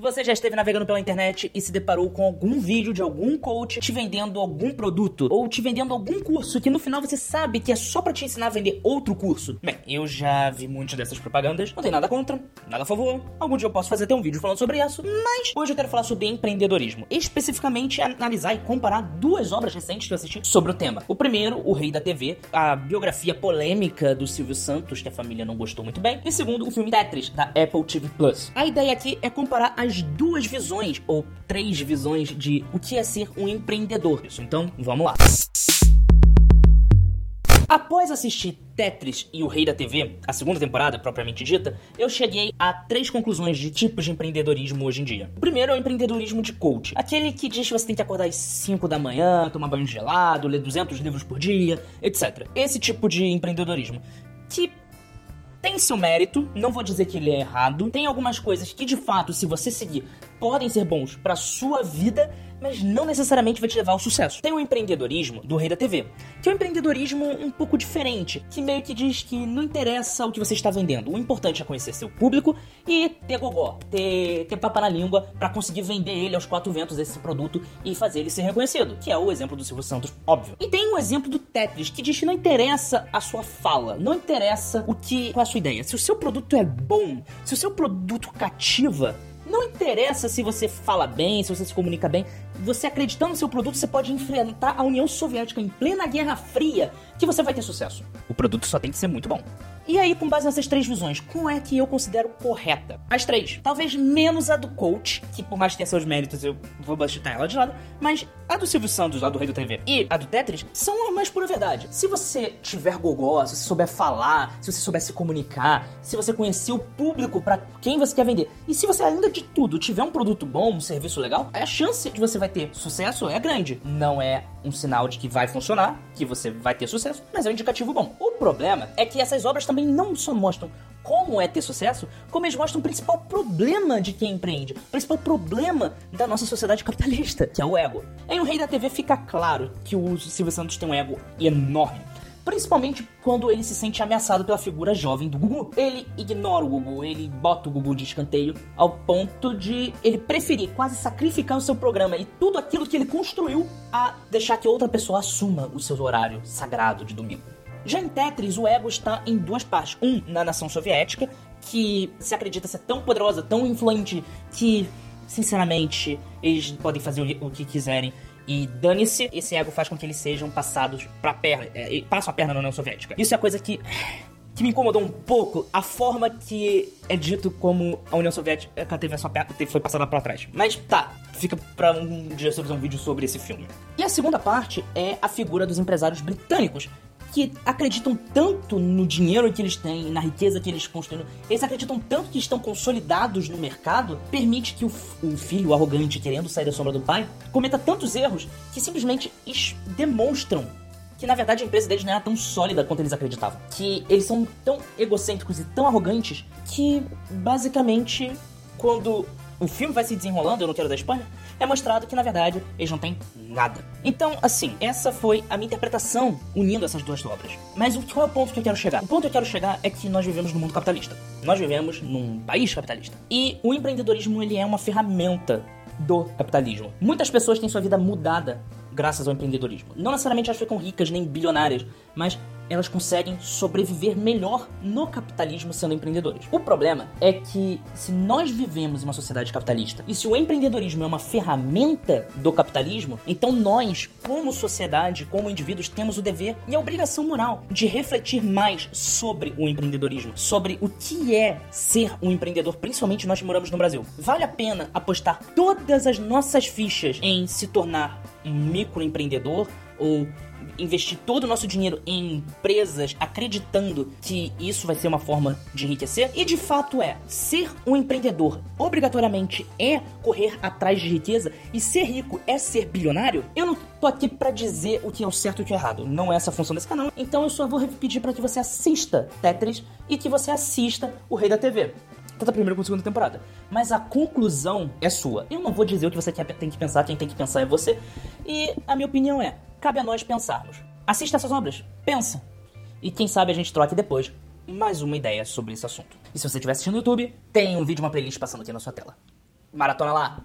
Você já esteve navegando pela internet e se deparou com algum vídeo de algum coach te vendendo algum produto ou te vendendo algum curso que no final você sabe que é só para te ensinar a vender outro curso? Bem, eu já vi muitas dessas propagandas, não tem nada contra, nada a favor. Algum dia eu posso fazer até um vídeo falando sobre isso, mas hoje eu quero falar sobre empreendedorismo, especificamente analisar e comparar duas obras recentes que eu assisti sobre o tema. O primeiro, O Rei da TV, a biografia polêmica do Silvio Santos, que a família não gostou muito bem, e segundo, o filme Tetris da Apple TV Plus. A ideia aqui é comparar as duas visões, ou três visões, de o que é ser um empreendedor. Isso, então, vamos lá. Após assistir Tetris e o Rei da TV, a segunda temporada propriamente dita, eu cheguei a três conclusões de tipos de empreendedorismo hoje em dia. O primeiro é o empreendedorismo de coach, aquele que diz que você tem que acordar às 5 da manhã, tomar banho gelado, ler 200 livros por dia, etc. Esse tipo de empreendedorismo que tem seu mérito, não vou dizer que ele é errado. Tem algumas coisas que de fato, se você seguir, podem ser bons para sua vida, mas não necessariamente vai te levar ao sucesso. Tem o empreendedorismo do Rei da TV, que é um empreendedorismo um pouco diferente, que meio que diz que não interessa o que você está vendendo. O importante é conhecer seu público e ter gogó, ter, ter papa na língua para conseguir vender ele aos quatro ventos esse produto e fazer ele ser reconhecido, que é o exemplo do Silvio Santos, óbvio. E tem o exemplo do Tetris, que diz que não interessa a sua fala, não interessa o que qual é a sua ideia. Se o seu produto é bom, se o seu produto cativa, não interessa se você fala bem, se você se comunica bem. Você acreditando no seu produto, você pode enfrentar a União Soviética em plena Guerra Fria, que você vai ter sucesso. O produto só tem que ser muito bom. E aí, com base nessas três visões, qual é que eu considero correta? As três. Talvez menos a do coach, que por mais que tenha seus méritos, eu vou baixar ela de lado. Mas a do Silvio Santos, a do Rei do TV, e a do Tetris, são a mais pura verdade. Se você tiver gogó, se você souber falar, se você souber se comunicar, se você conhecer o público para quem você quer vender, e se você, ainda de tudo, tiver um produto bom, um serviço legal, a chance de você vai ter sucesso é grande. Não é um sinal de que vai funcionar, que você vai ter sucesso, mas é um indicativo bom. O problema é que essas obras também não só mostram como é ter sucesso, como eles mostram o principal problema de quem empreende, o principal problema da nossa sociedade capitalista, que é o ego. Em O Rei da TV fica claro que o Silvio Santos tem um ego enorme. Principalmente quando ele se sente ameaçado pela figura jovem do Gugu. Ele ignora o Gugu, ele bota o Gugu de escanteio ao ponto de ele preferir quase sacrificar o seu programa e tudo aquilo que ele construiu a deixar que outra pessoa assuma o seu horário sagrado de domingo. Já em Tetris, o ego está em duas partes. Um, na nação soviética, que se acredita ser tão poderosa, tão influente, que, sinceramente, eles podem fazer o que quiserem. E dane-se, esse ego faz com que eles sejam passados pra perna. É, passam a perna na União Soviética. Isso é coisa que. Que me incomodou um pouco a forma que é dito como a União Soviética teve a sua perna, foi passada para trás. Mas tá, fica pra um dia fazer um vídeo sobre esse filme. E a segunda parte é a figura dos empresários britânicos, que acreditam tanto no dinheiro que eles têm, na riqueza que eles construíram, eles acreditam tanto que estão consolidados no mercado, permite que o, o filho arrogante, querendo sair da sombra do pai, cometa tantos erros que simplesmente demonstram que na verdade a empresa deles não era tão sólida quanto eles acreditavam. Que eles são tão egocêntricos e tão arrogantes que basicamente quando o filme vai se desenrolando, eu não quero dar spoiler, é mostrado que na verdade eles não têm nada. Então, assim, essa foi a minha interpretação unindo essas duas obras. Mas qual é o ponto que eu quero chegar? O ponto que eu quero chegar é que nós vivemos no mundo capitalista. Nós vivemos num país capitalista. E o empreendedorismo ele é uma ferramenta do capitalismo. Muitas pessoas têm sua vida mudada graças ao empreendedorismo. Não necessariamente elas ficam ricas nem bilionárias, mas elas conseguem sobreviver melhor no capitalismo sendo empreendedores. O problema é que se nós vivemos em uma sociedade capitalista e se o empreendedorismo é uma ferramenta do capitalismo, então nós, como sociedade, como indivíduos, temos o dever e a obrigação moral de refletir mais sobre o empreendedorismo, sobre o que é ser um empreendedor, principalmente nós que moramos no Brasil. Vale a pena apostar todas as nossas fichas em se tornar um microempreendedor ou investir todo o nosso dinheiro em empresas acreditando que isso vai ser uma forma de enriquecer? E de fato é. Ser um empreendedor obrigatoriamente é correr atrás de riqueza e ser rico é ser bilionário? Eu não tô aqui para dizer o que é o certo e o que é errado. Não é essa a função desse canal. Então eu só vou pedir para que você assista Tetris e que você assista O Rei da TV tanto a primeira quanto a segunda temporada. Mas a conclusão é sua. Eu não vou dizer o que você tem que pensar, quem tem que pensar é você. E a minha opinião é: cabe a nós pensarmos. Assista essas obras, pensa. E quem sabe a gente troque depois mais uma ideia sobre esse assunto. E se você estiver assistindo no YouTube, tem um vídeo, uma playlist passando aqui na sua tela. maratona lá.